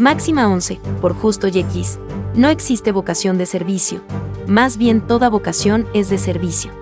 Máxima 11, por justo y X. No existe vocación de servicio. Más bien toda vocación es de servicio.